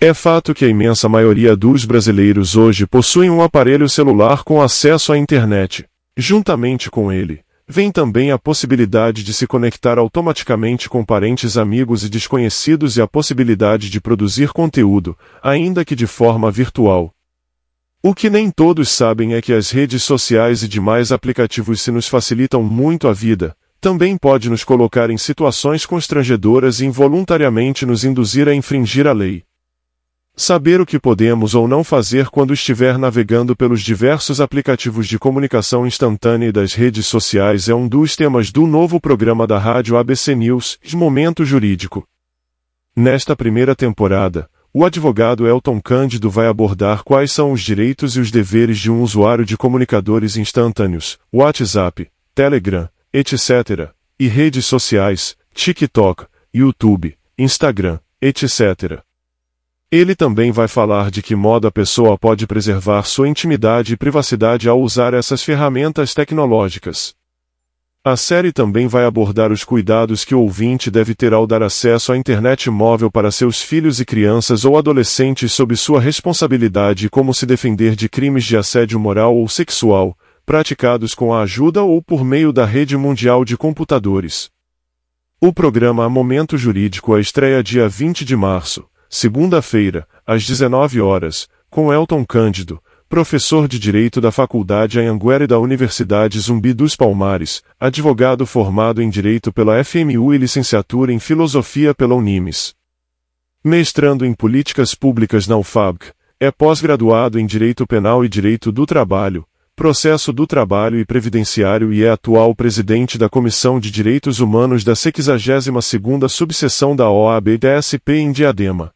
É fato que a imensa maioria dos brasileiros hoje possuem um aparelho celular com acesso à internet. Juntamente com ele, vem também a possibilidade de se conectar automaticamente com parentes, amigos e desconhecidos e a possibilidade de produzir conteúdo, ainda que de forma virtual. O que nem todos sabem é que as redes sociais e demais aplicativos se nos facilitam muito a vida, também pode nos colocar em situações constrangedoras e involuntariamente nos induzir a infringir a lei. Saber o que podemos ou não fazer quando estiver navegando pelos diversos aplicativos de comunicação instantânea e das redes sociais é um dos temas do novo programa da rádio ABC News, Momento Jurídico. Nesta primeira temporada, o advogado Elton Cândido vai abordar quais são os direitos e os deveres de um usuário de comunicadores instantâneos, WhatsApp, Telegram, etc., e redes sociais, TikTok, YouTube, Instagram, etc. Ele também vai falar de que modo a pessoa pode preservar sua intimidade e privacidade ao usar essas ferramentas tecnológicas. A série também vai abordar os cuidados que o ouvinte deve ter ao dar acesso à internet móvel para seus filhos e crianças ou adolescentes sob sua responsabilidade e como se defender de crimes de assédio moral ou sexual, praticados com a ajuda ou por meio da rede mundial de computadores. O programa A Momento Jurídico estreia dia 20 de março segunda-feira, às 19 horas, com Elton Cândido, professor de Direito da Faculdade Anhanguera e da Universidade Zumbi dos Palmares, advogado formado em Direito pela FMU e licenciatura em Filosofia pela Unimes. Mestrando em Políticas Públicas na UFABC, é pós-graduado em Direito Penal e Direito do Trabalho, Processo do Trabalho e Previdenciário e é atual presidente da Comissão de Direitos Humanos da 62ª Subseção da OAB-DSP em Diadema.